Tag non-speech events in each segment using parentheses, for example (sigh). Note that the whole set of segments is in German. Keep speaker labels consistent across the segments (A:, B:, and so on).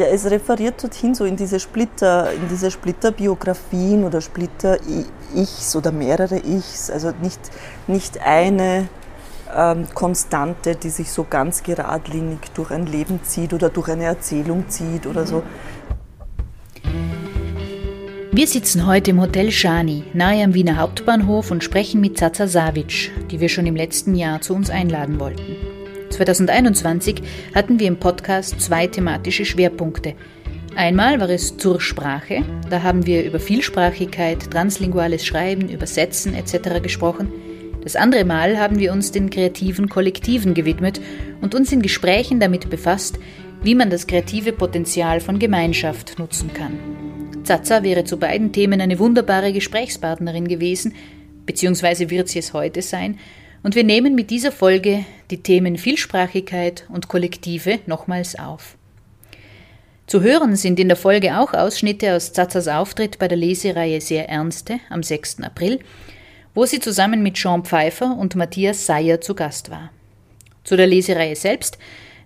A: Ja, es referiert dorthin so in diese Splitter, in diese Splitterbiografien oder Splitter-Ichs oder mehrere Ichs, also nicht, nicht eine ähm, Konstante, die sich so ganz geradlinig durch ein Leben zieht oder durch eine Erzählung zieht oder so.
B: Wir sitzen heute im Hotel Shani, nahe am Wiener Hauptbahnhof und sprechen mit Zaza Savic, die wir schon im letzten Jahr zu uns einladen wollten. 2021 hatten wir im Podcast zwei thematische Schwerpunkte. Einmal war es zur Sprache, da haben wir über Vielsprachigkeit, translinguales Schreiben, Übersetzen etc. gesprochen. Das andere Mal haben wir uns den kreativen Kollektiven gewidmet und uns in Gesprächen damit befasst, wie man das kreative Potenzial von Gemeinschaft nutzen kann. Zaza wäre zu beiden Themen eine wunderbare Gesprächspartnerin gewesen, beziehungsweise wird sie es heute sein, und wir nehmen mit dieser Folge die Themen Vielsprachigkeit und Kollektive nochmals auf. Zu hören sind in der Folge auch Ausschnitte aus Zazas Auftritt bei der Lesereihe Sehr Ernste am 6. April wo sie zusammen mit Jean Pfeiffer und Matthias Seyer zu Gast war. Zu der Lesereihe selbst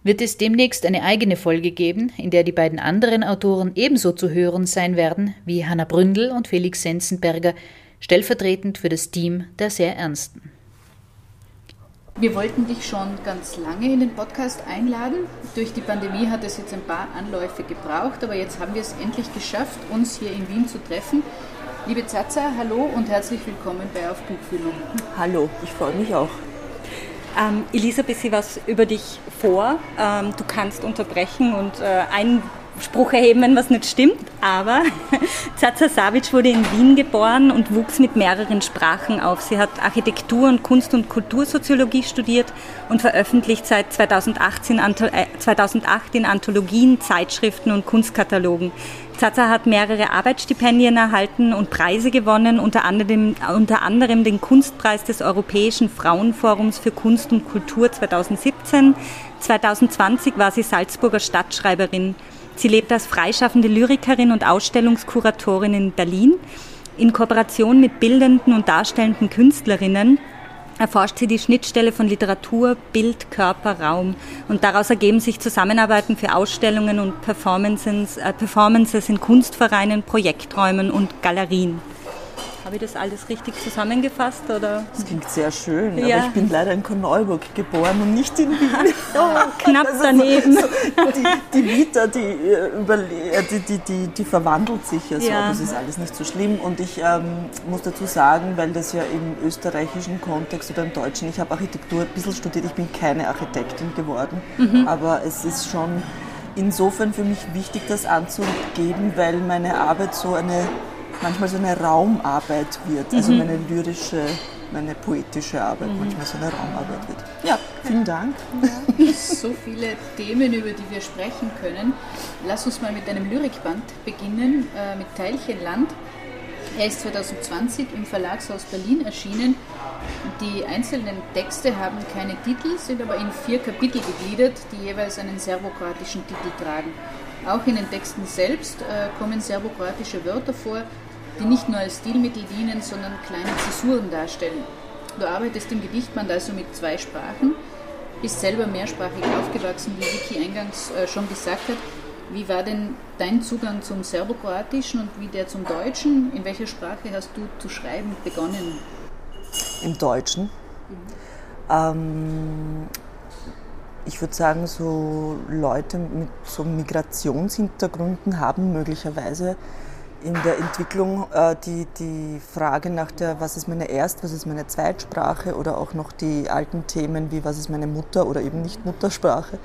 B: wird es demnächst eine eigene Folge geben, in der die beiden anderen Autoren ebenso zu hören sein werden wie Hanna Bründel und Felix Sensenberger, stellvertretend für das Team der Sehr Ernsten. Wir wollten dich schon ganz lange in den Podcast einladen. Durch die Pandemie hat es jetzt ein paar Anläufe gebraucht, aber jetzt haben wir es endlich geschafft, uns hier in Wien zu treffen. Liebe Zaza, hallo und herzlich willkommen bei Auf Buchfühlung.
A: Hallo, ich freue mich auch.
C: Ähm, Elisa, bisschen was über dich vor. Ähm, du kannst unterbrechen und äh, ein Spruch erheben, wenn was nicht stimmt, aber (laughs) Zaza Savic wurde in Wien geboren und wuchs mit mehreren Sprachen auf. Sie hat Architektur und Kunst- und Kultursoziologie studiert und veröffentlicht seit 2018, 2008 äh, in Anthologien, Zeitschriften und Kunstkatalogen. Zaza hat mehrere Arbeitsstipendien erhalten und Preise gewonnen, unter anderem, unter anderem den Kunstpreis des Europäischen Frauenforums für Kunst und Kultur 2017. 2020 war sie Salzburger Stadtschreiberin. Sie lebt als freischaffende Lyrikerin und Ausstellungskuratorin in Berlin. In Kooperation mit bildenden und darstellenden Künstlerinnen erforscht sie die Schnittstelle von Literatur, Bild, Körper, Raum. Und daraus ergeben sich Zusammenarbeiten für Ausstellungen und Performances, äh, Performances in Kunstvereinen, Projekträumen und Galerien. Habe ich das alles richtig zusammengefasst? Oder?
A: Das klingt sehr schön, ja. aber ich bin leider in Korneuburg geboren und nicht in Wien.
C: Oh, knapp daneben. So,
A: die, die, Vita, die, äh, äh, die, die, die, die verwandelt sich ja so, ja. das ist alles nicht so schlimm. Und ich ähm, muss dazu sagen, weil das ja im österreichischen Kontext oder im deutschen, ich habe Architektur ein bisschen studiert, ich bin keine Architektin geworden, mhm. aber es ist schon insofern für mich wichtig, das anzugeben, weil meine Arbeit so eine manchmal so eine Raumarbeit wird, also mhm. meine lyrische, meine poetische Arbeit mhm. manchmal so eine Raumarbeit wird. Ja, vielen Dank.
B: Ja. (laughs) So viele Themen, über die wir sprechen können. Lass uns mal mit einem Lyrikband beginnen, äh, mit Teilchenland. Er ist 2020 im Verlagshaus Berlin erschienen. Die einzelnen Texte haben keine Titel, sind aber in vier Kapitel gegliedert, die jeweils einen serbokroatischen Titel tragen. Auch in den Texten selbst äh, kommen serbokroatische Wörter vor, die nicht nur als Stilmittel dienen, sondern kleine Zäsuren darstellen. Du arbeitest im Gedichtband also mit zwei Sprachen, bist selber mehrsprachig aufgewachsen, wie Vicky eingangs äh, schon gesagt hat. Wie war denn dein Zugang zum Serbokroatischen und wie der zum Deutschen? In welcher Sprache hast du zu schreiben begonnen?
A: Im Deutschen. Mhm. Ähm, ich würde sagen, so Leute mit so Migrationshintergründen haben möglicherweise in der Entwicklung äh, die, die Frage nach der, was ist meine Erst-, was ist meine Zweitsprache oder auch noch die alten Themen wie, was ist meine Mutter oder eben nicht Muttersprache.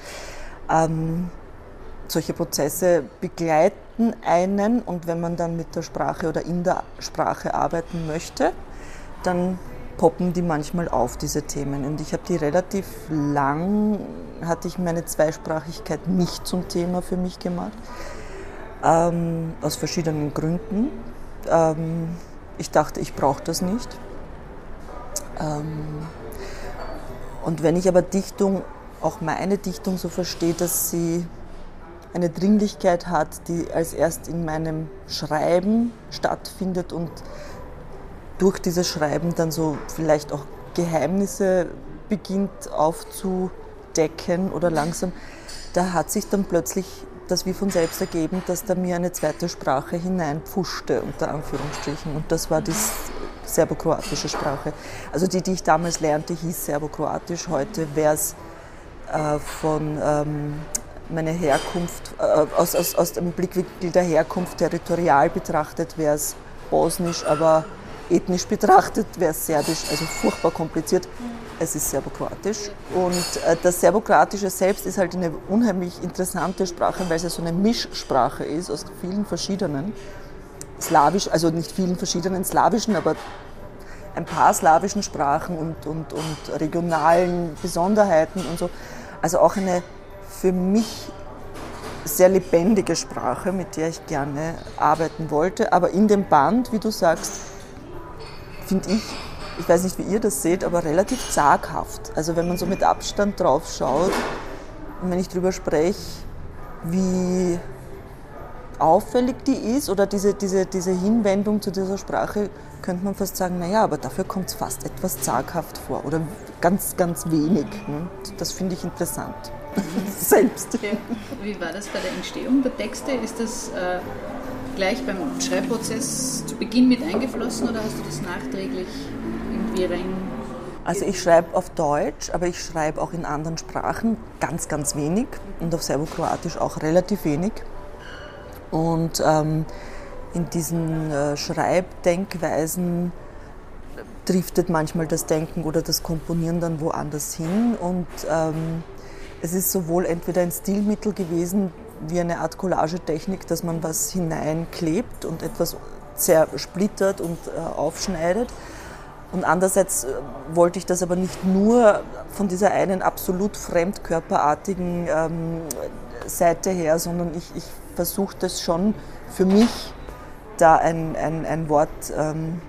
A: Ähm, solche Prozesse begleiten einen und wenn man dann mit der Sprache oder in der Sprache arbeiten möchte, dann poppen die manchmal auf, diese Themen. Und ich habe die relativ lang, hatte ich meine Zweisprachigkeit nicht zum Thema für mich gemacht ähm, aus verschiedenen Gründen. Ähm, ich dachte, ich brauche das nicht. Ähm, und wenn ich aber Dichtung, auch meine Dichtung so verstehe, dass sie eine Dringlichkeit hat, die als erst in meinem Schreiben stattfindet und durch dieses Schreiben dann so vielleicht auch Geheimnisse beginnt aufzudecken oder langsam, da hat sich dann plötzlich das wie von selbst ergeben, dass da mir eine zweite Sprache hineinpfuschte, unter Anführungsstrichen. Und das war die serbokroatische Sprache. Also die, die ich damals lernte, hieß serbokroatisch. Heute wäre es äh, von ähm, meiner Herkunft, äh, aus, aus, aus dem Blickwinkel der Herkunft territorial betrachtet, wäre es bosnisch, aber ethnisch betrachtet wäre es serbisch, also furchtbar kompliziert. Es ist serbokroatisch. Und äh, das Serbokroatische selbst ist halt eine unheimlich interessante Sprache, weil es ja so eine Mischsprache ist aus vielen verschiedenen slawisch, also nicht vielen verschiedenen slawischen, aber ein paar slawischen Sprachen und, und, und regionalen Besonderheiten und so. Also auch eine für mich sehr lebendige Sprache, mit der ich gerne arbeiten wollte. Aber in dem Band, wie du sagst, finde ich, ich weiß nicht, wie ihr das seht, aber relativ zaghaft. Also wenn man so mit Abstand drauf schaut und wenn ich darüber spreche, wie auffällig die ist oder diese, diese, diese Hinwendung zu dieser Sprache, könnte man fast sagen, naja, aber dafür kommt es fast etwas zaghaft vor oder ganz, ganz wenig. Ne? Das finde ich interessant. (laughs) Selbst.
B: Ja. Wie war das bei der Entstehung der Texte? Ist das äh, gleich beim Schreibprozess zu Beginn mit eingeflossen oder hast du das nachträglich irgendwie?
A: Also ich schreibe auf Deutsch, aber ich schreibe auch in anderen Sprachen ganz, ganz wenig und auf Serbokroatisch auch relativ wenig. Und ähm, in diesen äh, Schreibdenkweisen driftet manchmal das Denken oder das Komponieren dann woanders hin. Und ähm, es ist sowohl entweder ein Stilmittel gewesen, wie eine Art Collagetechnik, dass man was hineinklebt und etwas zersplittert und äh, aufschneidet. Und andererseits äh, wollte ich das aber nicht nur von dieser einen absolut fremdkörperartigen ähm, Seite her, sondern ich, ich versuche das schon für mich da ein, ein, ein Wort ähm,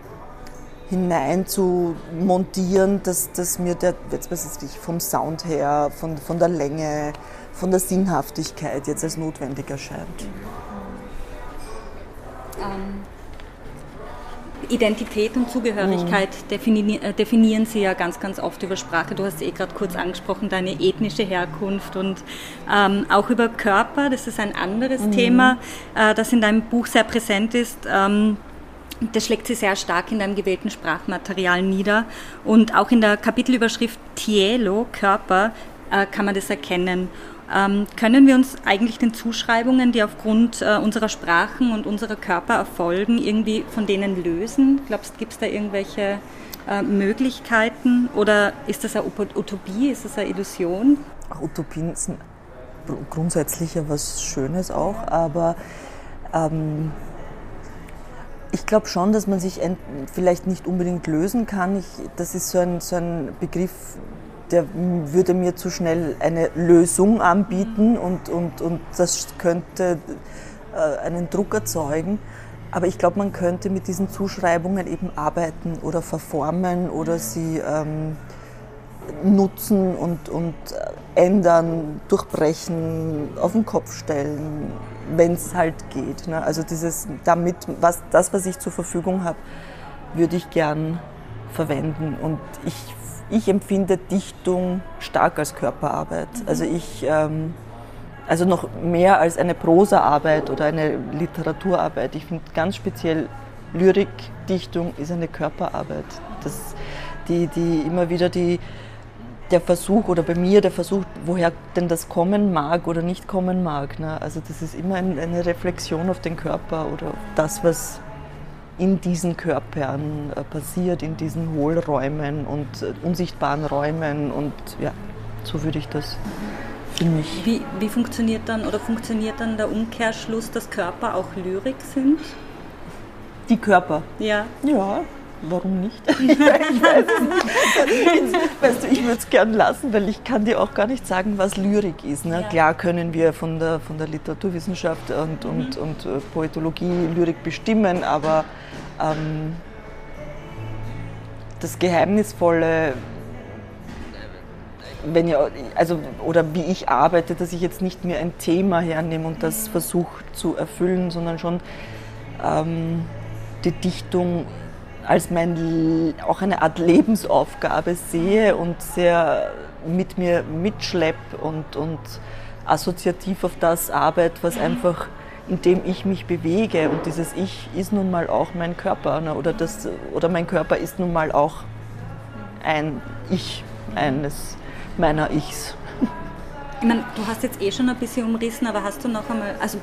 A: hinein zu montieren, dass, dass mir der, jetzt weiß ich, vom Sound her, von, von der Länge, von der Sinnhaftigkeit jetzt als notwendig erscheint.
C: Ähm, Identität und Zugehörigkeit mhm. defini äh, definieren Sie ja ganz, ganz oft über Sprache. Du hast eh gerade kurz angesprochen, deine ethnische Herkunft und ähm, auch über Körper. Das ist ein anderes mhm. Thema, äh, das in deinem Buch sehr präsent ist. Ähm, das schlägt sie sehr stark in deinem gewählten Sprachmaterial nieder. Und auch in der Kapitelüberschrift Tielo, Körper, äh, kann man das erkennen. Ähm, können wir uns eigentlich den Zuschreibungen, die aufgrund äh, unserer Sprachen und unserer Körper erfolgen, irgendwie von denen lösen? Glaubst du, gibt es da irgendwelche äh, Möglichkeiten oder ist das eine Utopie, ist das eine Illusion?
A: Ach, Utopien sind grundsätzlich ja was Schönes auch, aber ähm, ich glaube schon, dass man sich vielleicht nicht unbedingt lösen kann. Ich, das ist so ein, so ein Begriff, der würde mir zu schnell eine Lösung anbieten und, und, und das könnte äh, einen Druck erzeugen. Aber ich glaube, man könnte mit diesen Zuschreibungen eben arbeiten oder verformen oder sie ähm, nutzen und, und ändern, durchbrechen, auf den Kopf stellen, wenn es halt geht. Ne? Also dieses, damit, was, das, was ich zur Verfügung habe, würde ich gern verwenden. Und ich ich empfinde Dichtung stark als Körperarbeit. Mhm. Also ich, ähm, also noch mehr als eine Prosaarbeit oder eine Literaturarbeit. Ich finde ganz speziell Lyrik, Dichtung ist eine Körperarbeit. Das, die, die immer wieder die, der Versuch oder bei mir der Versuch, woher denn das kommen mag oder nicht kommen mag. Ne? Also das ist immer ein, eine Reflexion auf den Körper oder auf das, was in diesen Körpern äh, passiert, in diesen Hohlräumen und äh, unsichtbaren Räumen. Und ja, so würde ich das für mich.
C: Wie, wie funktioniert dann oder funktioniert dann der Umkehrschluss, dass Körper auch Lyrik sind?
A: Die Körper?
C: Ja.
A: Ja, warum nicht? (laughs) ich weiß es nicht. Weißt du, ich würde es gern lassen, weil ich kann dir auch gar nicht sagen, was Lyrik ist. Ne? Ja. Klar können wir von der, von der Literaturwissenschaft und, mhm. und, und äh, Poetologie Lyrik bestimmen, aber ähm, das Geheimnisvolle, wenn ihr, also, oder wie ich arbeite, dass ich jetzt nicht mehr ein Thema hernehme und das versuche zu erfüllen, sondern schon ähm, die Dichtung als mein, auch eine Art Lebensaufgabe sehe und sehr mit mir mitschleppe und, und assoziativ auf das arbeite, was einfach in dem ich mich bewege. Und dieses Ich ist nun mal auch mein Körper. Ne? Oder, das, oder mein Körper ist nun mal auch ein Ich, eines meiner Ichs.
C: Ich meine, du hast jetzt eh schon ein bisschen umrissen, aber hast du noch einmal, also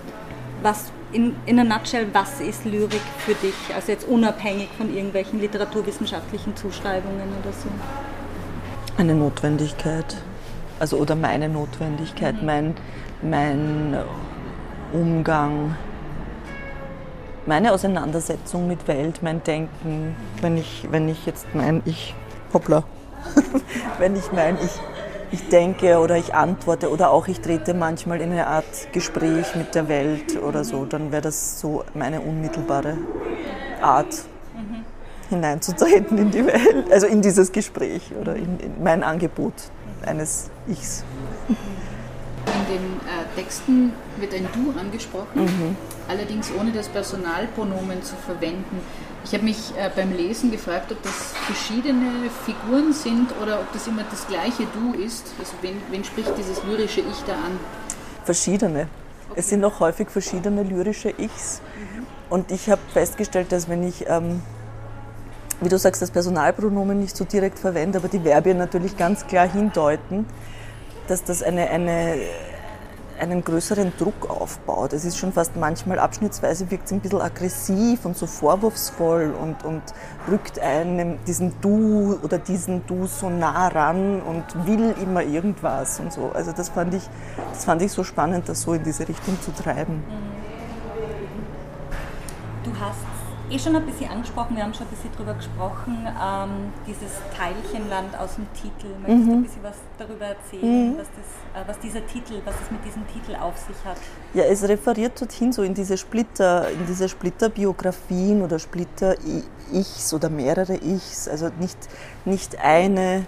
C: was in, in a nutshell, was ist Lyrik für dich? Also jetzt unabhängig von irgendwelchen literaturwissenschaftlichen Zuschreibungen oder so.
A: Eine Notwendigkeit. Also oder meine Notwendigkeit, mhm. mein, mein Umgang, meine Auseinandersetzung mit Welt, mein Denken, wenn ich, wenn ich jetzt mein Ich, hoppla, (laughs) wenn ich mein Ich ich denke oder ich antworte oder auch ich trete manchmal in eine Art Gespräch mit der Welt oder so, dann wäre das so meine unmittelbare Art mhm. hineinzutreten in die Welt, also in dieses Gespräch oder in, in mein Angebot eines Ichs.
B: Texten wird ein Du angesprochen, mhm. allerdings ohne das Personalpronomen zu verwenden. Ich habe mich äh, beim Lesen gefragt, ob das verschiedene Figuren sind oder ob das immer das gleiche Du ist. Also wen, wen spricht dieses lyrische Ich da an?
A: Verschiedene. Okay. Es sind auch häufig verschiedene lyrische Ichs. Mhm. Und ich habe festgestellt, dass wenn ich, ähm, wie du sagst, das Personalpronomen nicht so direkt verwende, aber die Verbien natürlich ganz klar hindeuten, dass das eine, eine einen größeren Druck aufbaut. Es ist schon fast manchmal abschnittsweise wirkt es ein bisschen aggressiv und so vorwurfsvoll und, und rückt einem diesen Du oder diesen Du so nah ran und will immer irgendwas und so. Also das fand ich, das fand ich so spannend, das so in diese Richtung zu treiben.
C: Du hast eh schon ein bisschen angesprochen, wir haben schon ein bisschen drüber gesprochen, ähm, dieses Teilchenland aus dem Titel. Möchtest mhm. du ein bisschen was darüber erzählen, mhm. was, das, äh, was dieser Titel, was es mit diesem Titel auf sich hat?
A: Ja, es referiert dorthin so in diese Splitter, in diese Splitterbiografien oder Splitter-Ichs oder mehrere Ichs, also nicht, nicht eine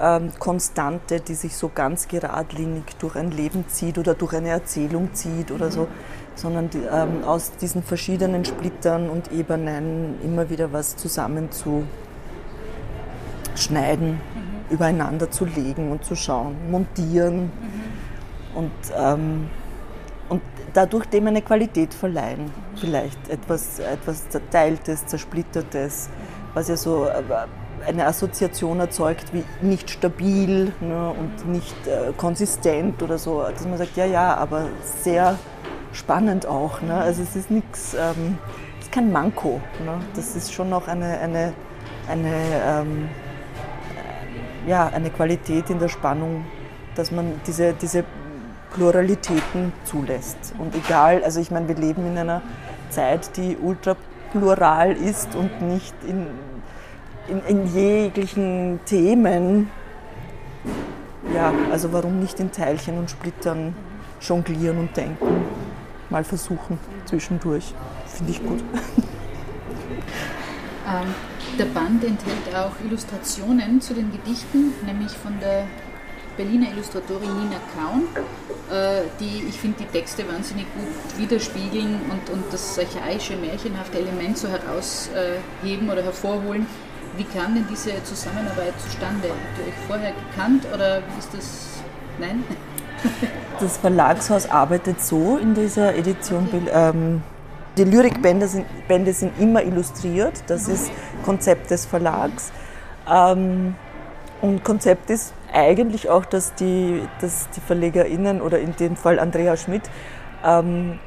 A: ähm, Konstante, die sich so ganz geradlinig durch ein Leben zieht oder durch eine Erzählung zieht oder mhm. so sondern die, ähm, aus diesen verschiedenen Splittern und Ebenen immer wieder was zusammenzuschneiden, mhm. übereinander zu legen und zu schauen, montieren mhm. und, ähm, und dadurch dem eine Qualität verleihen. Mhm. Vielleicht etwas, etwas Zerteiltes, Zersplittertes, was ja so äh, eine Assoziation erzeugt wie nicht stabil ne, und nicht äh, konsistent oder so, dass man sagt, ja, ja, aber sehr spannend auch. Ne? Also es ist nichts, ähm, es ist kein Manko. Ne? Das ist schon noch eine, eine, eine, ähm, äh, ja, eine Qualität in der Spannung, dass man diese, diese Pluralitäten zulässt. Und egal, also ich meine, wir leben in einer Zeit, die ultra plural ist und nicht in, in, in jeglichen Themen. Ja, also warum nicht in Teilchen und Splittern jonglieren und denken? Mal versuchen zwischendurch. Finde ich gut. (laughs)
B: Ähm, der Band enthält auch Illustrationen zu den Gedichten, nämlich von der Berliner Illustratorin Nina Kaun, äh, die, ich finde, die Texte wahnsinnig gut widerspiegeln und, und das archaische, märchenhafte Element so herausheben oder hervorholen. Wie kam denn diese Zusammenarbeit zustande? Habt ihr euch vorher gekannt oder ist das. Nein?
A: Das Verlagshaus arbeitet so in dieser Edition. Ähm, die Lyrikbände sind, Bände sind immer illustriert. Das ist Konzept des Verlags. Ähm, und Konzept ist eigentlich auch, dass die, dass die VerlegerInnen oder in dem Fall Andrea Schmidt ähm,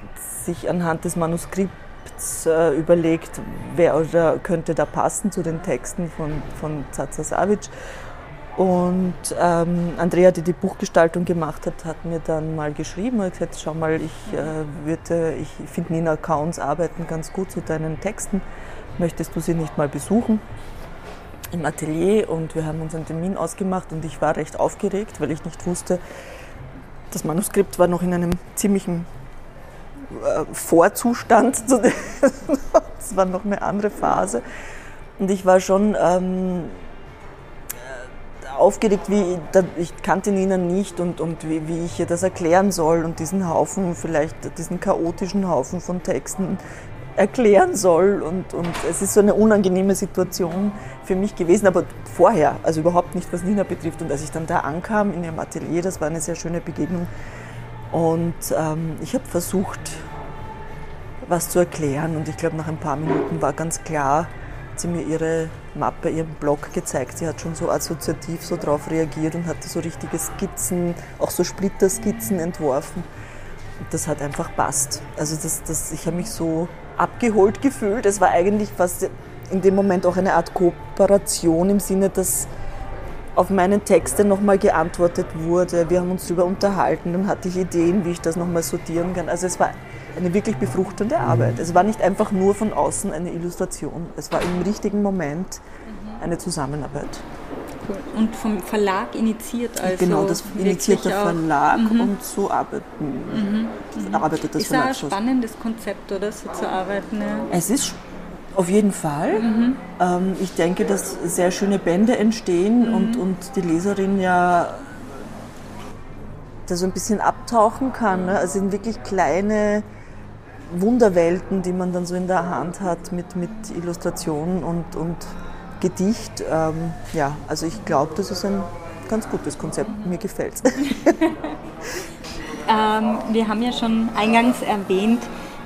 A: sich anhand des Manuskripts äh, überlegt, wer oder könnte da passen zu den Texten von, von Zaza Savic und ähm, Andrea, die die Buchgestaltung gemacht hat, hat mir dann mal geschrieben und gesagt, schau mal, ich, äh, ich finde Nina Kauns Arbeiten ganz gut zu deinen Texten. Möchtest du sie nicht mal besuchen? Im Atelier und wir haben uns einen Termin ausgemacht und ich war recht aufgeregt, weil ich nicht wusste, das Manuskript war noch in einem ziemlichen äh, Vorzustand. (laughs) Es war noch eine andere Phase. Und ich war schon ähm, aufgeregt, wie ich kannte Nina nicht und, und wie, wie ich ihr das erklären soll und diesen Haufen, vielleicht diesen chaotischen Haufen von Texten erklären soll. Und, und es ist so eine unangenehme Situation für mich gewesen, aber vorher, also überhaupt nicht, was Nina betrifft. Und als ich dann da ankam in ihrem Atelier, das war eine sehr schöne Begegnung, Und ähm, ich habe versucht, was zu erklären und ich glaube, nach ein paar Minuten war ganz klar, hat sie mir ihre Mappe, ihren Blog gezeigt. Sie hat schon so assoziativ so drauf reagiert und hatte so richtige Skizzen, auch so Splitterskizzen entworfen. Und das hat einfach passt. Also das, das, ich habe mich so abgeholt gefühlt. Es war eigentlich fast in dem Moment auch eine Art Kooperation im Sinne, dass auf meine Texte nochmal geantwortet wurde. Wir haben uns darüber unterhalten, dann hatte ich Ideen, wie ich das nochmal sortieren kann. Also es war eine wirklich befruchtende Arbeit. Es war nicht einfach nur von außen eine Illustration. Es war im richtigen Moment eine Zusammenarbeit.
C: Und vom Verlag initiiert also.
A: Genau, das initiiert der Verlag mhm. und so arbeiten, mhm. arbeitet das
C: ist Verlag. Ist ein spannendes Konzept, oder so zu arbeiten? Ja.
A: Es ist auf jeden Fall. Mhm. Ähm, ich denke, dass sehr schöne Bände entstehen mhm. und, und die Leserin ja da so ein bisschen abtauchen kann. Ne? Also sind wirklich kleine Wunderwelten, die man dann so in der Hand hat mit, mit Illustrationen und, und Gedicht. Ähm, ja, also ich glaube, das ist ein ganz gutes Konzept. Mir gefällt es. (laughs)
C: ähm, wir haben ja schon eingangs erwähnt,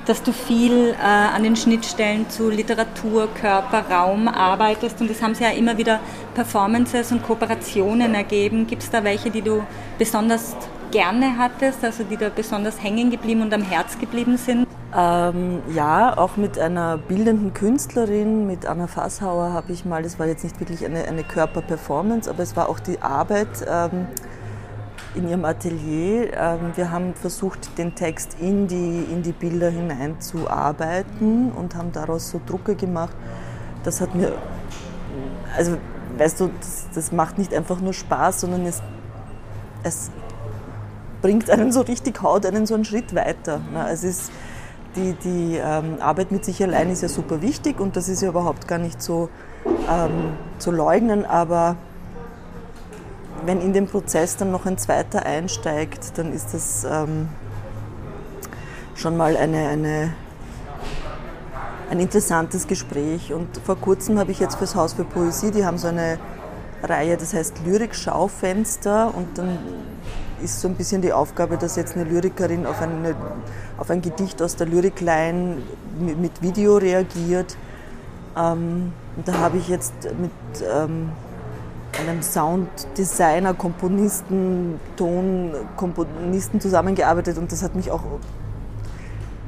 C: dass du viel äh, an den Schnittstellen zu Literatur, Körper, Raum arbeitest und es haben sich ja immer wieder Performances und Kooperationen ergeben. Gibt es da welche, die du besonders gerne hattest, also die da besonders hängen geblieben und am Herz geblieben sind?
A: Ähm, ja, auch mit einer bildenden Künstlerin, mit Anna Fasshauer habe ich mal, das war jetzt nicht wirklich eine, eine Körperperformance, aber es war auch die Arbeit ähm, in ihrem Atelier. Ähm, wir haben versucht, den Text in die, in die Bilder hineinzuarbeiten und haben daraus so Drucke gemacht. Das hat mir, also weißt du, das, das macht nicht einfach nur Spaß, sondern es, es bringt einen so richtig, haut einen so einen Schritt weiter. Ne? Es ist, die, die ähm, Arbeit mit sich allein ist ja super wichtig und das ist ja überhaupt gar nicht so ähm, zu leugnen, aber wenn in den Prozess dann noch ein zweiter einsteigt, dann ist das ähm, schon mal eine, eine, ein interessantes Gespräch. Und vor kurzem habe ich jetzt fürs Haus für Poesie, die haben so eine Reihe, das heißt Lyrik-Schaufenster und dann ist so ein bisschen die Aufgabe, dass jetzt eine Lyrikerin auf, eine, auf ein Gedicht aus der Lyrikline mit Video reagiert. Ähm, da habe ich jetzt mit ähm, einem Sounddesigner, Komponisten, Tonkomponisten zusammengearbeitet und das hat mich auch,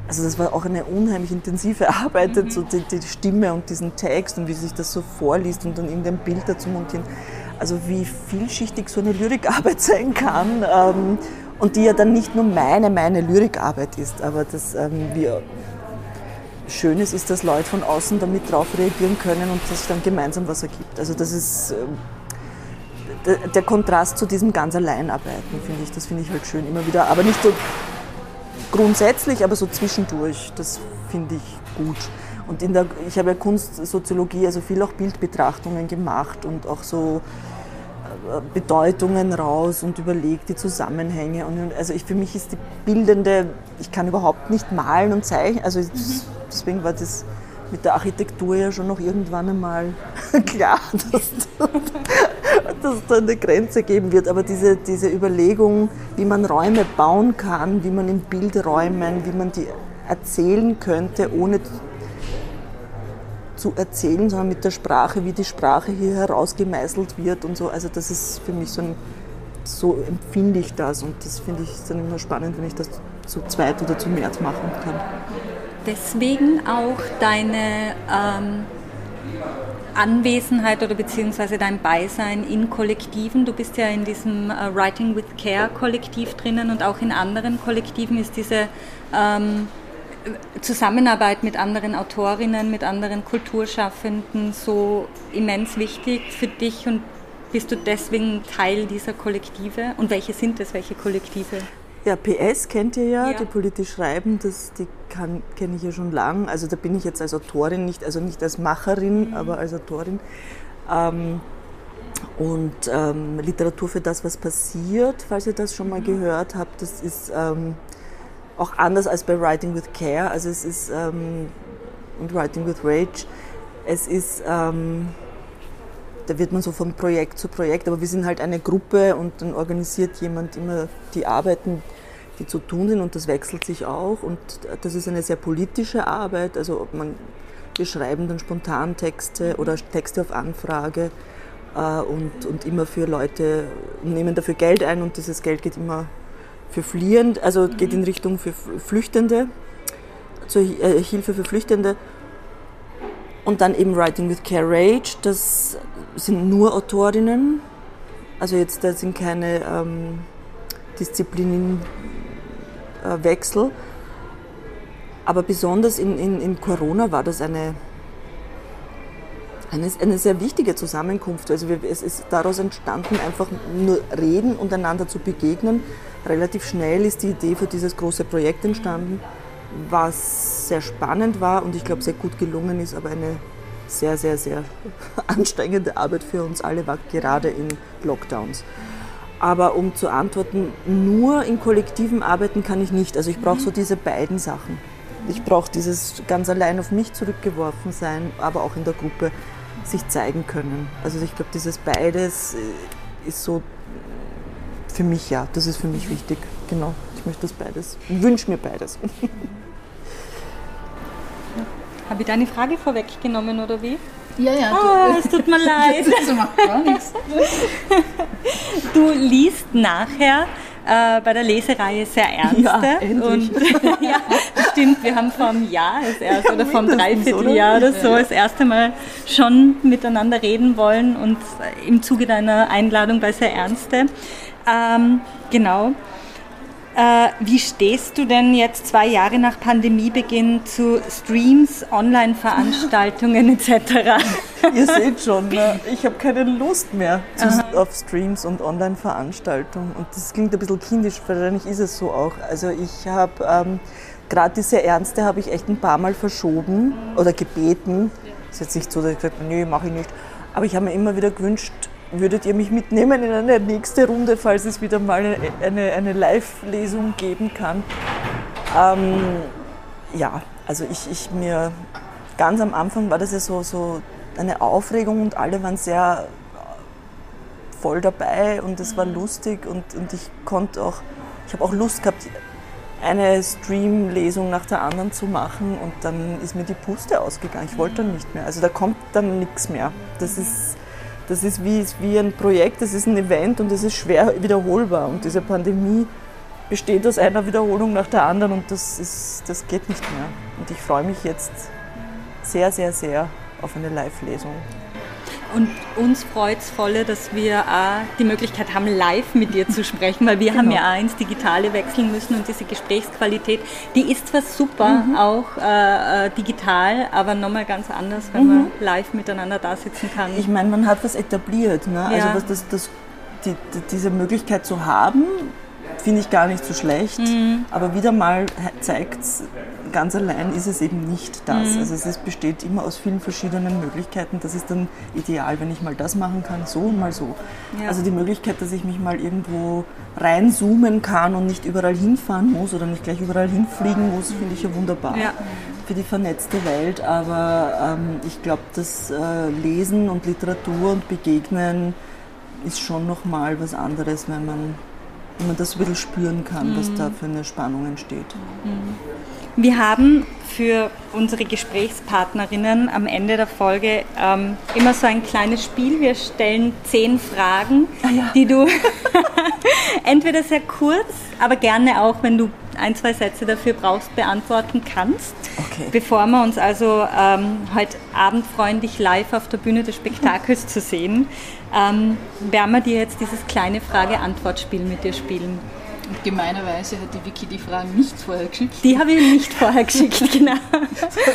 A: also das war auch eine unheimlich intensive (laughs) Arbeit, mhm. so die, die, Stimme und diesen Text und wie sich das so vorliest und dann in dem Bild dazu montieren also wie vielschichtig so eine Lyrikarbeit (laughs) sein kann ähm, und die ja dann nicht nur meine, meine Lyrikarbeit ist, aber das, ähm, wie schön ist, ist, dass Leute von außen damit drauf reagieren können und dass sich dann gemeinsam was ergibt. Also das ist äh, der, Kontrast zu diesem ganz Alleinarbeiten, finde ich, das finde ich halt schön immer wieder, aber nicht so grundsätzlich, aber so zwischendurch, das finde ich gut. Und in der, ich habe ja Kunstsoziologie, also viel auch Bildbetrachtungen gemacht und auch so Bedeutungen raus und überlegt die Zusammenhänge. Und also ich, für mich ist die bildende, ich kann überhaupt nicht malen und zeichnen. Also mhm. deswegen war das mit der Architektur ja schon noch irgendwann einmal (laughs) klar, dass, dass es da eine Grenze geben wird. Aber diese, diese Überlegung, wie man Räume bauen kann, wie man in Bildräumen, wie man die erzählen könnte, ohne zu erzählen, sondern mit der Sprache, wie die Sprache hier herausgemeißelt wird und so. Also das ist für mich so ein, so empfinde ich das und das finde ich dann immer spannend, wenn ich das zu zweit oder zu mehr machen kann.
C: Deswegen auch deine ähm, Anwesenheit oder beziehungsweise dein Beisein in Kollektiven. Du bist ja in diesem äh, Writing with Care Kollektiv drinnen und auch in anderen Kollektiven ist diese ähm, Zusammenarbeit mit anderen Autorinnen, mit anderen Kulturschaffenden so immens wichtig für dich und bist du deswegen Teil dieser Kollektive? Und welche sind es, welche Kollektive?
A: Ja, PS kennt ihr ja, ja. die politisch schreiben, das, die kenne ich ja schon lang. Also da bin ich jetzt als Autorin, nicht, also nicht als Macherin, mhm. aber als Autorin. Ähm, und ähm, Literatur für das, was passiert, falls ihr das schon mal mhm. gehört habt, das ist ähm, auch anders als bei Writing with Care. Also es ist ähm, und Writing with Rage. Es ist, ähm, da wird man so von Projekt zu Projekt, aber wir sind halt eine Gruppe und dann organisiert jemand immer die Arbeiten, die zu tun sind und das wechselt sich auch und das ist eine sehr politische Arbeit. Also man, wir schreiben dann spontan Texte oder Texte auf Anfrage äh, und, und immer für Leute, nehmen dafür Geld ein und dieses Geld geht immer für Fliehend, also geht in Richtung für Flüchtende, zur äh, Hilfe für Flüchtende. Und dann eben Writing with Care Rage, das sind nur Autorinnen. Also jetzt, da sind keine ähm, Disziplinenwechsel. Aber besonders in, in, in Corona war das eine, eine, eine sehr wichtige Zusammenkunft. Also wir, es ist daraus entstanden, einfach nur reden und einander zu begegnen. Relativ schnell ist die Idee für dieses große Projekt entstanden, was sehr spannend war und ich glaube sehr gut gelungen ist, aber eine sehr, sehr, sehr (laughs) anstrengende Arbeit für uns alle war, gerade in Lockdowns. Aber um zu antworten, nur in kollektiven Arbeiten kann ich nicht. Also ich brauche so diese beiden Sachen. Ich brauche dieses ganz allein auf mich zurückgeworfen sein, aber auch in der Gruppe sich zeigen können. Also ich glaube, dieses beides äh, ist so für mich ja, das ist für mich wichtig. Genau, ich möchte das beides. Ich wünsche mir beides. (laughs)
C: Habe ich deine Frage vorweggenommen oder wie?
B: Ja, ja.
C: Oh, es tut mir (laughs) leid.
B: Das macht gar nichts.
C: Du liest nachher äh, bei der Lesereihe sehr ernste.
A: Ja, endlich.
C: Und, (laughs) ja, stimmt, wir haben vor einem Jahr das erste,
A: Ja,
C: oder vor einem Dreivierteljahr
A: oder?
C: oder so das erste Mal schon miteinander reden wollen und im Zuge deiner Einladung bei sehr ernste. Ähm, genau. Äh, wie stehst du denn jetzt zwei Jahre nach Pandemiebeginn zu Streams, Online-Veranstaltungen (laughs) etc.?
A: Ihr seht schon, ne? ich habe keine Lust mehr zu, auf Streams und Online-Veranstaltungen. Und das klingt ein bisschen kindisch, wahrscheinlich ist es so auch. Also ich habe ähm, gerade diese Ernste habe ich echt ein paar Mal verschoben oder gebeten. ist jetzt nicht so, dass ich gesagt habe, nee, mache ich nicht. Aber ich habe mir immer wieder gewünscht, würdet ihr mich mitnehmen in eine nächste Runde, falls es wieder mal eine, eine, eine Live-Lesung geben kann. Ähm, ja, also ich, ich mir ganz am Anfang war das ja so, so eine Aufregung und alle waren sehr voll dabei und es war lustig und, und ich konnte auch, ich habe auch Lust gehabt, eine Stream-Lesung nach der anderen zu machen und dann ist mir die Puste ausgegangen. Ich wollte dann nicht mehr. Also da kommt dann nichts mehr. Das ist, das ist wie, wie ein Projekt, das ist ein Event und das ist schwer wiederholbar. Und diese Pandemie besteht aus einer Wiederholung nach der anderen und das, ist, das geht nicht mehr. Und ich freue mich jetzt sehr, sehr, sehr auf eine Live-Lesung.
C: Und uns freut es voll, dass wir auch die Möglichkeit haben, live mit dir zu sprechen, weil wir haben
A: Genau.
C: ja auch ins Digitale wechseln müssen und diese Gesprächsqualität, die ist zwar super, auch äh, äh, digital, aber nochmal ganz anders, wenn man live miteinander da sitzen kann.
A: Ich meine, man hat was etabliert. Ne? Also
C: Ja.
A: was das, das, die, die, diese Möglichkeit zu haben, finde ich gar nicht so schlecht.
C: Mhm.
A: Aber wieder mal zeigt es, ganz allein ist es eben nicht das.
C: Mhm.
A: Also es ist, besteht immer aus vielen verschiedenen Möglichkeiten. Das ist dann ideal, wenn ich mal das machen kann, so und mal so.
C: Ja.
A: Also die Möglichkeit, dass ich mich mal irgendwo reinzoomen kann und nicht überall hinfahren muss oder nicht gleich überall hinfliegen muss, finde ich ja wunderbar
C: Ja.
A: für die vernetzte Welt. Aber ähm, ich glaube, das äh, Lesen und Literatur und Begegnen ist schon nochmal was anderes, wenn man, wenn man das ein bisschen spüren kann, was da für eine Spannung entsteht.
C: Wir haben für unsere Gesprächspartnerinnen am Ende der Folge ähm, immer so ein kleines Spiel. Wir stellen zehn Fragen, die du (laughs) entweder sehr kurz, aber gerne auch, wenn du ein, zwei Sätze dafür brauchst, beantworten kannst.
A: Okay.
C: Bevor wir uns also ähm, heute Abend freundlich live auf der Bühne des Spektakels zu sehen, ähm, werden wir dir jetzt dieses kleine Frage-Antwort-Spiel mit dir spielen.
B: Und gemeinerweise hat die Vicky die Fragen nicht vorher geschickt.
C: Die habe ich nicht vorher geschickt, (laughs) genau.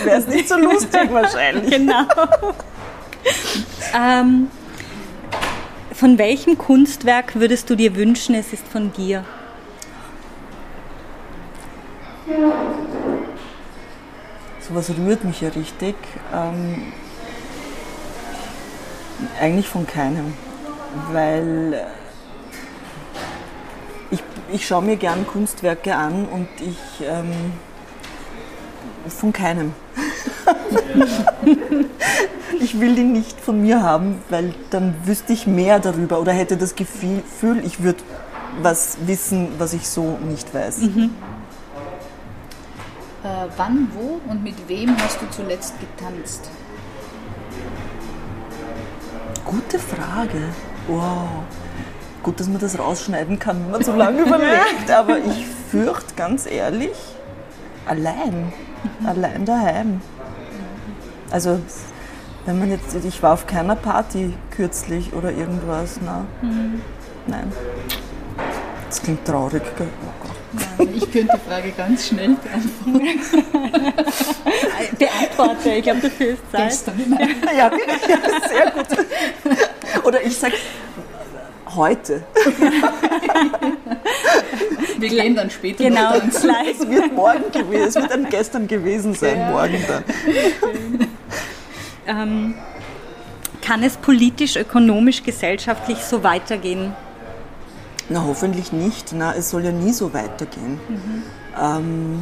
A: Wäre es nicht so lustig wahrscheinlich.
C: genau. ähm, von welchem Kunstwerk würdest du dir wünschen, es ist von dir?
A: Sowas rührt mich ja richtig. Ähm, eigentlich von keinem. Weil ich, ich schaue mir gern Kunstwerke an und ich ähm, von keinem. (laughs) ich will die nicht von mir haben, weil dann wüsste ich mehr darüber oder hätte das Gefühl, ich würde was wissen, was ich so nicht weiß.
B: Mhm. Äh, wann, wo und mit wem hast du zuletzt getanzt?
A: Gute Frage. Wow. Gut, dass man das rausschneiden kann, wenn man so lange überlegt. Aber ich fürchte ganz ehrlich, allein. Allein daheim. Also, wenn man jetzt, ich war auf keiner Party kürzlich oder irgendwas, na. Mhm. Nein. Das klingt traurig, gell?
B: Nein, ich könnte die Frage ganz schnell beantworten. (laughs)
C: Beantworte, ich glaube, dafür ist Zeit. Gestern. (laughs)
A: Ja, sehr gut. Oder ich sage heute.
B: Wir gehen dann später.
C: Genau,
A: es wird morgen gewesen, es wird dann gestern gewesen sein, ja. morgen dann.
C: Ähm, kann es politisch, ökonomisch, gesellschaftlich so weitergehen?
A: Na, hoffentlich nicht. Na, es soll ja nie so weitergehen. Mhm. Ähm,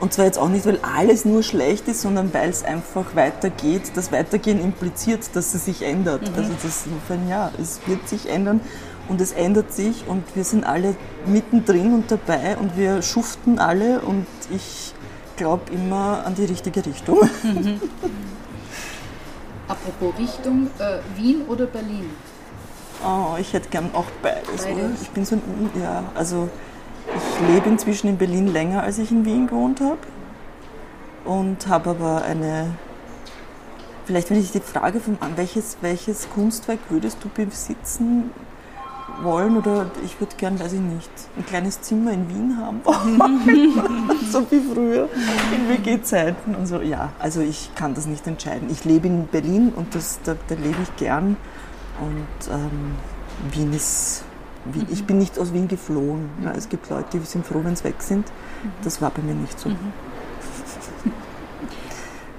A: und zwar jetzt auch nicht, weil alles nur schlecht ist, sondern weil es einfach weitergeht. Das Weitergehen impliziert, dass es sich ändert. Mhm. Also das insofern ja, es wird sich ändern und es ändert sich und wir sind alle mittendrin und dabei und wir schuften alle und ich glaube immer an die richtige Richtung. Mhm. (laughs)
B: Apropos Richtung, äh, Wien oder Berlin?
A: Oh, ich hätte gern auch beides. beides. Ich bin so, ja, also ich lebe inzwischen in Berlin länger, als ich in Wien gewohnt habe. Und habe aber eine, vielleicht wenn ich die Frage von welches, welches Kunstwerk würdest du besitzen wollen oder ich würde gern, weiß ich nicht, ein kleines Zimmer in Wien haben. (laughs) so wie früher in WG-Zeiten und so. Ja, also ich kann das nicht entscheiden. Ich lebe in Berlin und das, da, da lebe ich gern und ähm, Wien ist, Wien, ich bin nicht aus Wien geflohen. Ja, es gibt Leute, die sind froh, wenn sie weg sind. Das war bei mir nicht so. (laughs)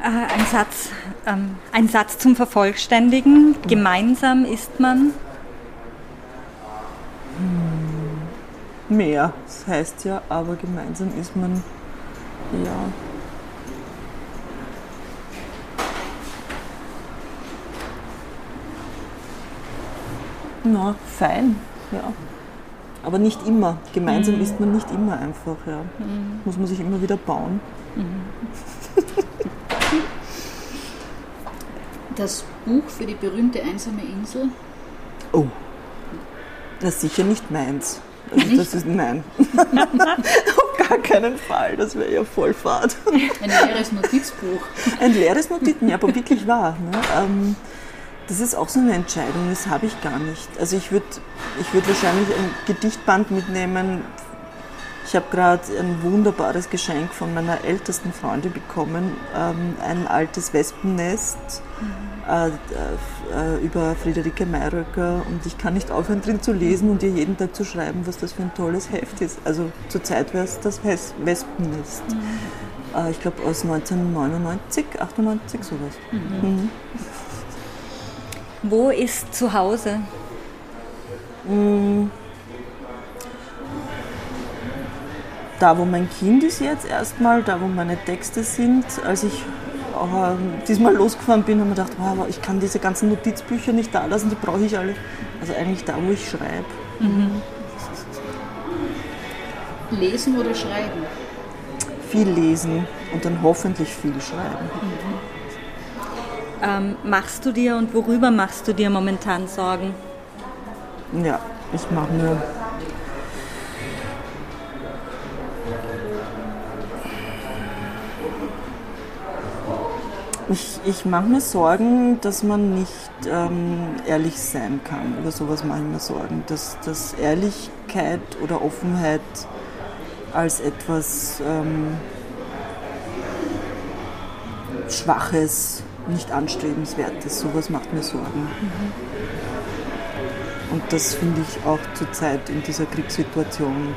C: Äh, ein, Satz, ähm, ein Satz zum Vervollständigen. Gemeinsam ist man.
A: Hm, mehr, das heißt ja, aber gemeinsam ist man, ja, Na, fein, ja. Aber nicht immer. Gemeinsam mhm. ist man nicht immer einfach, ja. Mhm. Muss man sich immer wieder bauen. Mhm.
B: Das Buch für die berühmte einsame Insel?
A: Oh, das ist sicher nicht meins. Also das ist nein. (laughs) Auf gar keinen Fall, das wäre ja Vollfahrt.
B: Ein leeres Notizbuch.
A: Ein leeres Notizbuch, ja, aber wirklich wahr. Ne? Ähm, das ist auch so eine Entscheidung, das habe ich gar nicht. Also ich würde ich würd wahrscheinlich ein Gedichtband mitnehmen. Ich habe gerade ein wunderbares Geschenk von meiner ältesten Freundin bekommen, ähm, ein altes Wespennest mhm. äh, äh, über Friederike Mayröcker und ich kann nicht aufhören drin zu lesen und ihr jeden Tag zu schreiben, was das für ein tolles Heft ist. Also zurzeit wäre es das Wespennest. Mhm. Äh, ich glaube aus 1999, 98, sowas. Mhm. mhm.
C: Wo ist zu Hause?
A: Mm. Da, wo mein Kind ist jetzt erstmal, da, wo meine Texte sind. Als ich äh, diesmal losgefahren bin, habe ich gedacht, wow, ich kann diese ganzen Notizbücher nicht da lassen, die brauche ich alle. Also eigentlich da, wo ich schreibe. Mhm.
B: Lesen oder schreiben?
A: Viel lesen und dann hoffentlich viel schreiben. Mhm
C: ähm, machst du dir und worüber machst du dir momentan Sorgen?
A: Ja, ich mache mir Ich, ich mache mir Sorgen, dass man nicht ähm, ehrlich sein kann. Über sowas mache ich mir Sorgen. Dass, dass Ehrlichkeit oder Offenheit als etwas ähm, Schwaches nicht anstrebenswert ist. Sowas macht mir Sorgen. Mhm. Und das finde ich auch zurzeit in dieser Kriegssituation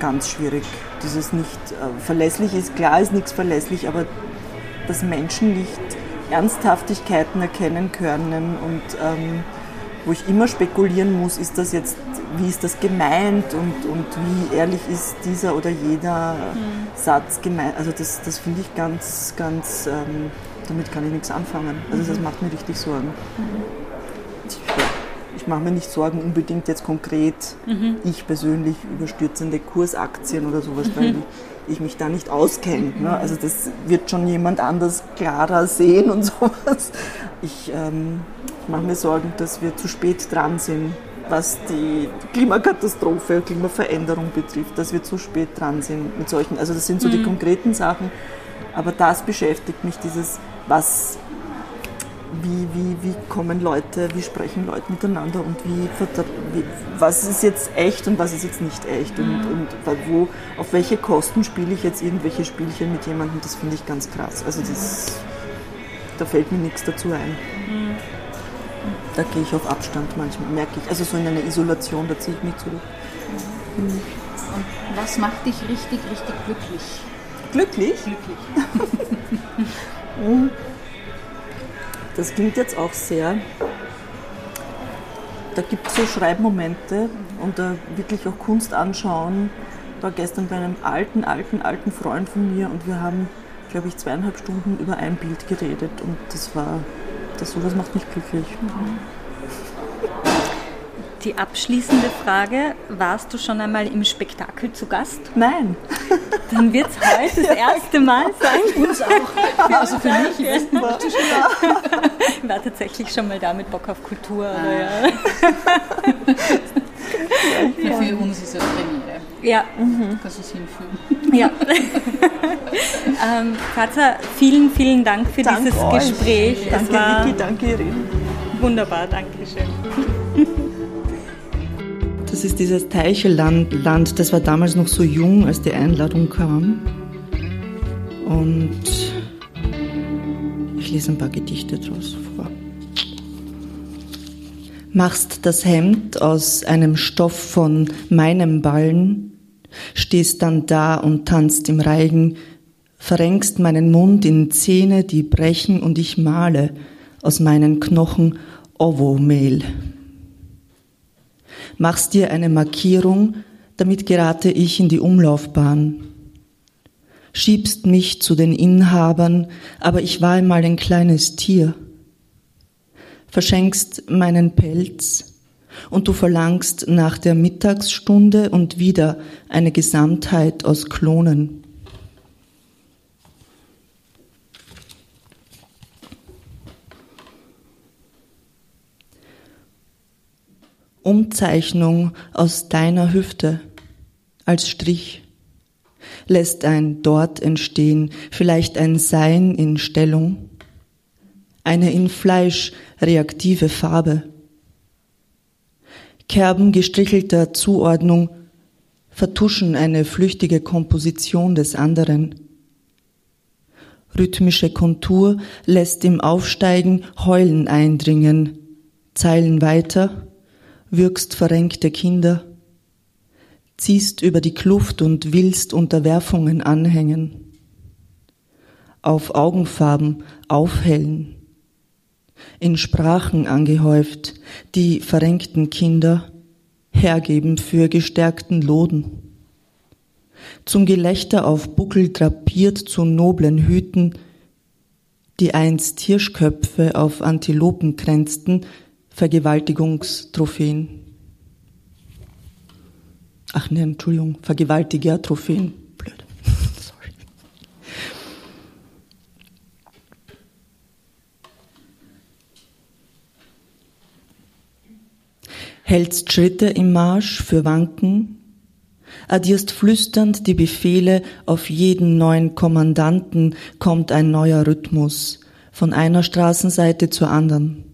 A: ganz schwierig. Dieses nicht äh, verlässlich ist, klar ist nichts verlässlich, aber dass Menschen nicht Ernsthaftigkeiten erkennen können und ähm, wo ich immer spekulieren muss, ist das jetzt, wie ist das gemeint und, und wie ehrlich ist dieser oder jeder mhm. Satz gemeint. Also das, das finde ich ganz, ganz damit kann ich nichts anfangen. Also das mhm. macht mir richtig Sorgen. Mhm.
D: ich mache mir nicht Sorgen unbedingt jetzt konkret, mhm. ich persönlich, über stürzende Kursaktien oder sowas, weil ich mich da nicht auskenne. Ne? Also das wird schon jemand anders klarer sehen und (laughs) sowas. Ich ähm, mache mir Sorgen, dass wir zu spät dran sind, was die Klimakatastrophe, Klimaveränderung betrifft, dass wir zu spät dran sind mit solchen. Also das sind so mhm. die konkreten Sachen. Aber das beschäftigt mich, dieses, was wie, wie, wie kommen Leute, wie sprechen Leute miteinander und wie, was ist jetzt echt und was ist jetzt nicht echt und, und wo, auf welche Kosten spiele ich jetzt irgendwelche Spielchen mit jemandem, das finde ich ganz krass. Also das, da fällt mir nichts dazu ein. Mhm. Da gehe ich auf Abstand manchmal, merke ich. Also so in einer Isolation, da ziehe ich mich zurück.
B: Mhm. Und was macht dich richtig, richtig glücklich?
D: Glücklich?
B: Glücklich. (laughs)
D: Mhm. Das klingt jetzt auch sehr. Da gibt es so Schreibmomente und da wirklich auch Kunst anschauen. Da gestern bei einem alten, alten, alten Freund von mir und wir haben, glaube ich, zweieinhalb Stunden über ein Bild geredet und das war, das sowas macht mich glücklich. Mhm.
C: Die abschließende Frage, warst du schon einmal im Spektakel zu Gast?
D: Nein.
C: Dann wird es heute das (laughs) erste Mal sein.
B: Uns auch. Also für mich im ersten Mal.
C: Ich war tatsächlich schon mal da mit Bock auf Kultur. Ah. Oder, (laughs)
B: ja. Für uns ist es Premiere.
C: Ja.
B: Mhm. Kannst du es hinführen.
C: Ja. (laughs) ähm, Katja, vielen, vielen Dank für Dank dieses euch. Gespräch.
D: Danke, Vicky, danke, Irene.
C: Wunderbar, danke schön.
D: Ist dieses Teichelland, Land, das war damals noch so jung, als die Einladung kam. Und ich lese ein paar Gedichte daraus vor. Machst das Hemd aus einem Stoff von meinem Ballen, stehst dann da und tanzt im Reigen, verrenkst meinen Mund in Zähne, die brechen und ich male aus meinen Knochen Ovo-Mehl machst dir eine Markierung, damit gerate ich in die Umlaufbahn. Schiebst mich zu den Inhabern, aber ich war einmal ein kleines Tier. Verschenkst meinen Pelz und du verlangst nach der Mittagsstunde und wieder eine Gesamtheit aus Klonen. Umzeichnung aus deiner Hüfte als Strich lässt ein Dort entstehen, vielleicht ein Sein in Stellung, eine in Fleisch reaktive Farbe. Kerben gestrichelter Zuordnung vertuschen eine flüchtige Komposition des anderen. Rhythmische Kontur lässt im Aufsteigen Heulen eindringen, Zeilen weiter, wirkst verrenkte Kinder, ziehst über die Kluft und willst Unterwerfungen anhängen, auf Augenfarben aufhellen, in Sprachen angehäuft, die verrenkten Kinder hergeben für gestärkten Loden. Zum Gelächter auf Buckel drapiert zu noblen Hüten, die einst Hirschköpfe auf Antilopen kränzten, Vergewaltigungstrophäen. Ach ne, Entschuldigung, Vergewaltiger-Trophäen. Blöd. (laughs) Sorry. Hältst Schritte im Marsch für Wanken, addierst flüsternd die Befehle, auf jeden neuen Kommandanten kommt ein neuer Rhythmus, von einer Straßenseite zur anderen.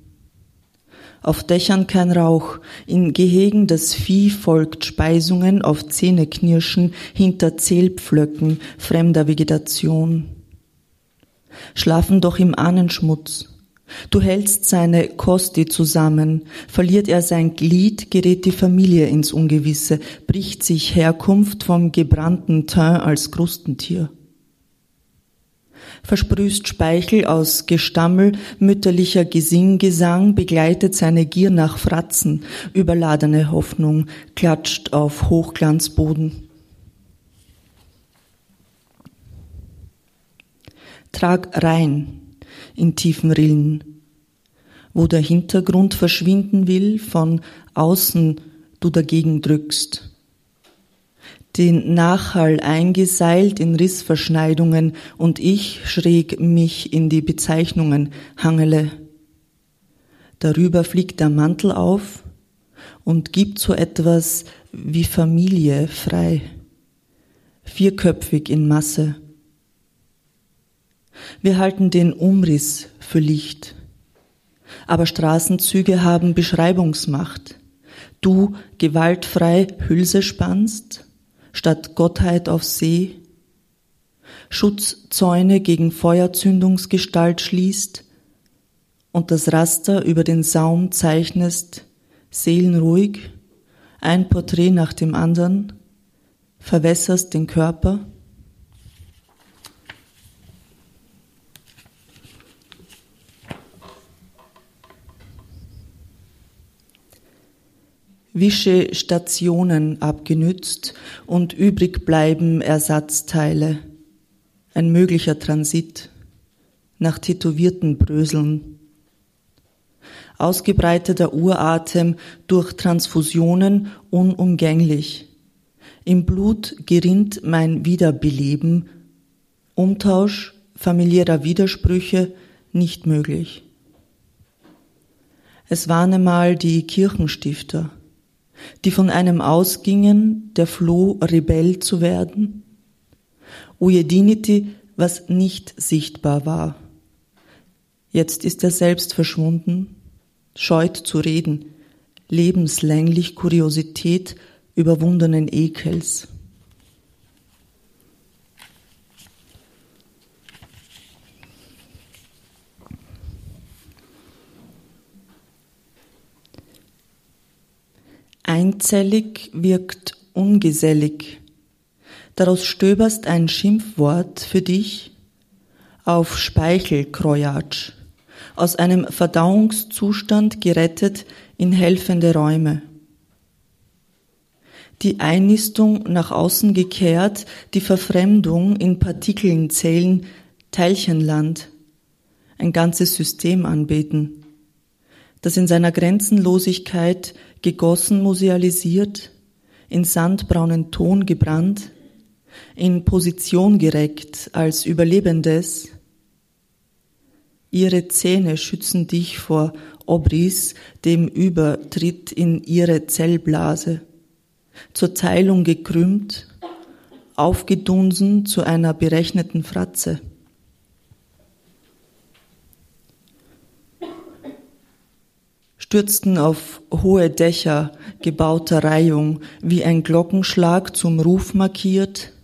D: Auf Dächern kein Rauch, in Gehegen das Vieh folgt Speisungen. Auf Zähneknirschen hinter Zählpflöcken fremder Vegetation. Schlafen doch im Ahnenschmutz. Du hältst seine Kosti zusammen, verliert er sein Glied, gerät die Familie ins Ungewisse, bricht sich Herkunft vom gebrannten Teint als Krustentier versprüßt Speichel aus Gestammel, mütterlicher Gesinggesang begleitet seine Gier nach Fratzen, überladene Hoffnung klatscht auf Hochglanzboden. Trag rein in tiefen Rillen, wo der Hintergrund verschwinden will, von außen du dagegen drückst. Den Nachhall eingeseilt in Rissverschneidungen und ich schräg mich in die Bezeichnungen hangele. Darüber fliegt der Mantel auf und gibt so etwas wie Familie frei, vierköpfig in Masse. Wir halten den Umriss für Licht, aber Straßenzüge haben Beschreibungsmacht. Du gewaltfrei Hülse spannst, statt Gottheit auf See, Schutzzäune gegen Feuerzündungsgestalt schließt und das Raster über den Saum zeichnest, seelenruhig, ein Porträt nach dem anderen, verwässerst den Körper, wische Stationen abgenützt und übrig bleiben Ersatzteile, ein möglicher Transit nach tätowierten Bröseln. Ausgebreiteter Uratem durch Transfusionen unumgänglich. Im Blut gerinnt mein Wiederbeleben, Umtausch familiärer Widersprüche nicht möglich. Es waren einmal die Kirchenstifter, die von einem ausgingen, der floh, Rebell zu werden? Ujedinity, was nicht sichtbar war. Jetzt ist er selbst verschwunden, scheut zu reden, lebenslänglich Kuriosität überwundenen Ekels. Einzellig wirkt ungesellig. Daraus stöberst ein Schimpfwort für dich auf Speichelkreuatsch, aus einem Verdauungszustand gerettet in helfende Räume. Die Einnistung nach außen gekehrt, die Verfremdung in Partikeln zählen, Teilchenland, ein ganzes System anbeten, das in seiner Grenzenlosigkeit gegossen, musealisiert, in sandbraunen Ton gebrannt, in Position gereckt als Überlebendes. Ihre Zähne schützen dich vor Obris, dem Übertritt in ihre Zellblase, zur Teilung gekrümmt, aufgedunsen zu einer berechneten Fratze. Stürzten auf hohe Dächer gebauter Reihung, wie ein Glockenschlag zum Ruf markiert,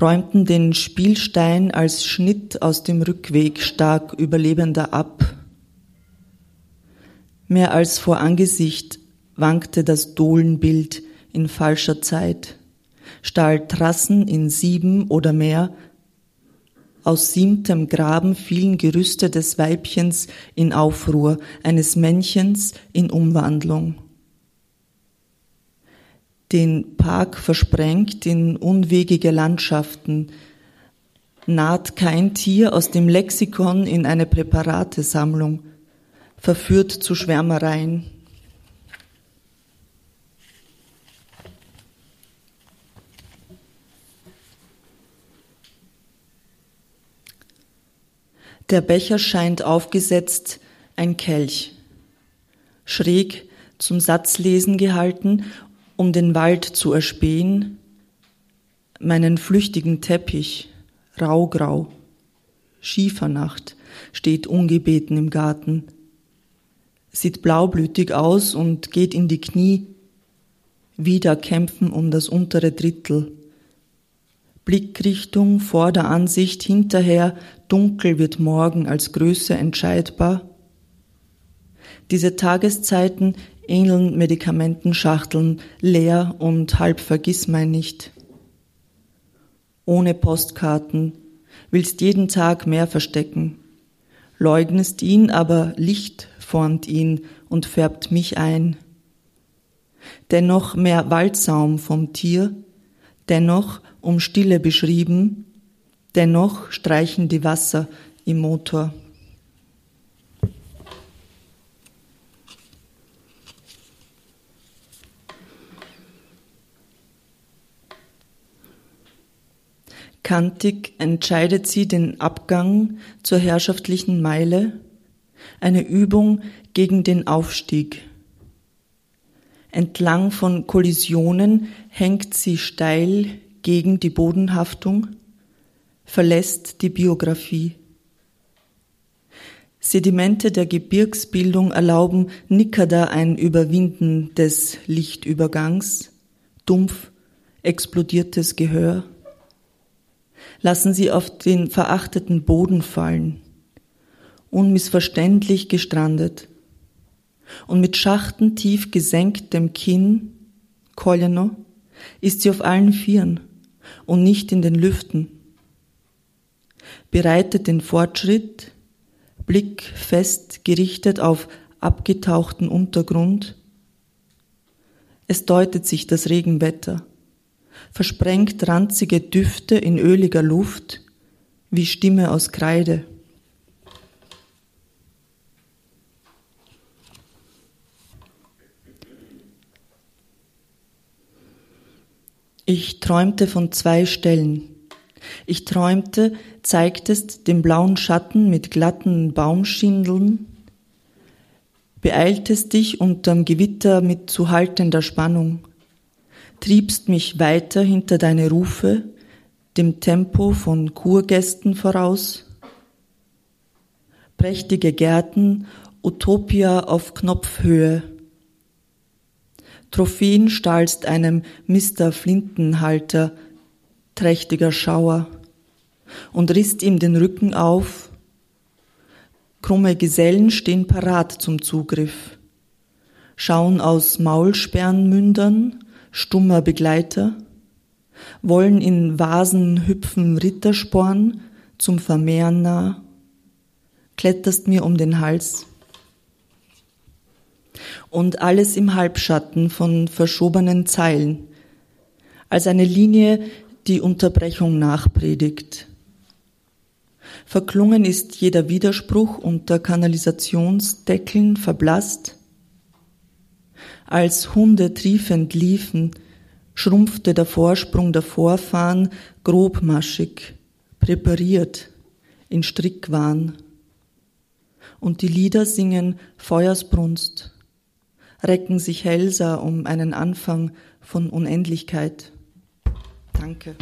D: räumten den Spielstein als Schnitt aus dem Rückweg stark Überlebender ab. Mehr als vor Angesicht wankte das Dohlenbild in falscher Zeit, stahl Trassen in sieben oder mehr aus siebtem Graben fielen Gerüste des Weibchens in Aufruhr, eines Männchens in Umwandlung. Den Park versprengt in unwegige Landschaften, naht kein Tier aus dem Lexikon in eine Präparatesammlung, verführt zu Schwärmereien. Der Becher scheint aufgesetzt, ein Kelch, schräg zum Satzlesen gehalten, um den Wald zu erspähen, meinen flüchtigen Teppich, raugrau, Schiefernacht, steht ungebeten im Garten, sieht blaublütig aus und geht in die Knie, wieder kämpfen um das untere Drittel. Blickrichtung, vor der Ansicht, hinterher, dunkel wird morgen als Größe entscheidbar. Diese Tageszeiten ähneln Medikamentenschachteln, leer und halb vergissmein nicht. Ohne Postkarten, willst jeden Tag mehr verstecken, leugnest ihn, aber Licht formt ihn und färbt mich ein. Dennoch mehr Waldsaum vom Tier, dennoch um Stille beschrieben, Dennoch streichen die Wasser im Motor. Kantig entscheidet sie den Abgang zur herrschaftlichen Meile, eine Übung gegen den Aufstieg. Entlang von Kollisionen hängt sie steil gegen die Bodenhaftung verlässt die Biografie. Sedimente der Gebirgsbildung erlauben Nikada ein Überwinden des Lichtübergangs, dumpf explodiertes Gehör. Lassen sie auf den verachteten Boden fallen, unmissverständlich gestrandet und mit schachtentief gesenktem Kinn, Koljano, ist sie auf allen Vieren und nicht in den Lüften. Bereitet den Fortschritt, Blick fest gerichtet auf abgetauchten Untergrund. Es deutet sich das Regenwetter, versprengt ranzige Düfte in öliger Luft wie Stimme aus Kreide. Ich träumte von zwei Stellen. Ich träumte, zeigtest den blauen Schatten mit glatten Baumschindeln, beeiltest dich unterm Gewitter mit zu haltender Spannung, triebst mich weiter hinter deine Rufe, dem Tempo von Kurgästen voraus. Prächtige Gärten, Utopia auf Knopfhöhe, Trophäen stahlst einem Mister Flintenhalter, trächtiger Schauer, und risst ihm den Rücken auf. Krumme Gesellen stehen parat zum Zugriff, schauen aus Maulsperrenmündern, stummer Begleiter, wollen in Vasen hüpfen Rittersporn zum Vermehren nah, kletterst mir um den Hals, und alles im Halbschatten von verschobenen Zeilen, als eine Linie, die Unterbrechung nachpredigt. Verklungen ist jeder Widerspruch unter Kanalisationsdeckeln verblasst. Als Hunde triefend liefen, schrumpfte der Vorsprung der Vorfahren grobmaschig, präpariert, in Strickwahn. Und die Lieder singen Feuersbrunst recken sich Hälser um einen Anfang von Unendlichkeit. Danke.